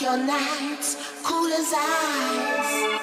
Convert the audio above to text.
your nights cool as ice.